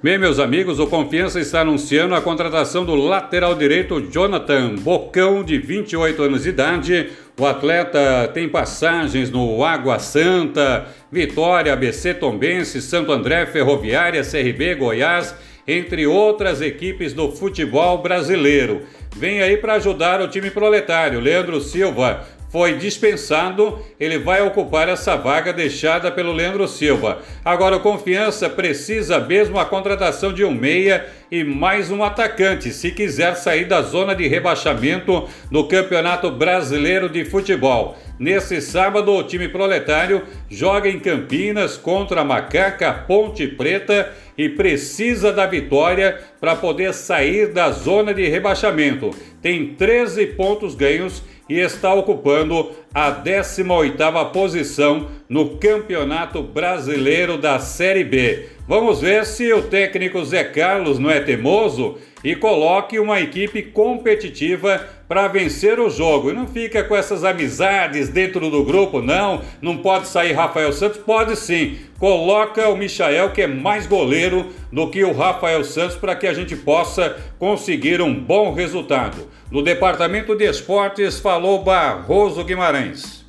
Bem, meus amigos, o Confiança está anunciando a contratação do lateral direito Jonathan Bocão, de 28 anos de idade. O atleta tem passagens no Água Santa, Vitória, ABC Tombense, Santo André, Ferroviária, CRB, Goiás, entre outras equipes do futebol brasileiro. Vem aí para ajudar o time proletário. Leandro Silva foi dispensado, ele vai ocupar essa vaga deixada pelo Leandro Silva. Agora o Confiança precisa mesmo a contratação de um meia e mais um atacante, se quiser sair da zona de rebaixamento no Campeonato Brasileiro de Futebol. Nesse sábado, o time proletário joga em Campinas contra a Macaca Ponte Preta e precisa da vitória para poder sair da zona de rebaixamento. Tem 13 pontos ganhos e está ocupando a 18ª posição no Campeonato Brasileiro da Série B. Vamos ver se o técnico Zé Carlos não é teimoso e coloque uma equipe competitiva para vencer o jogo. E não fica com essas amizades dentro do grupo, não. Não pode sair Rafael Santos? Pode sim. Coloca o Michael, que é mais goleiro do que o Rafael Santos, para que a gente possa conseguir um bom resultado. No departamento de esportes, falou Barroso Guimarães.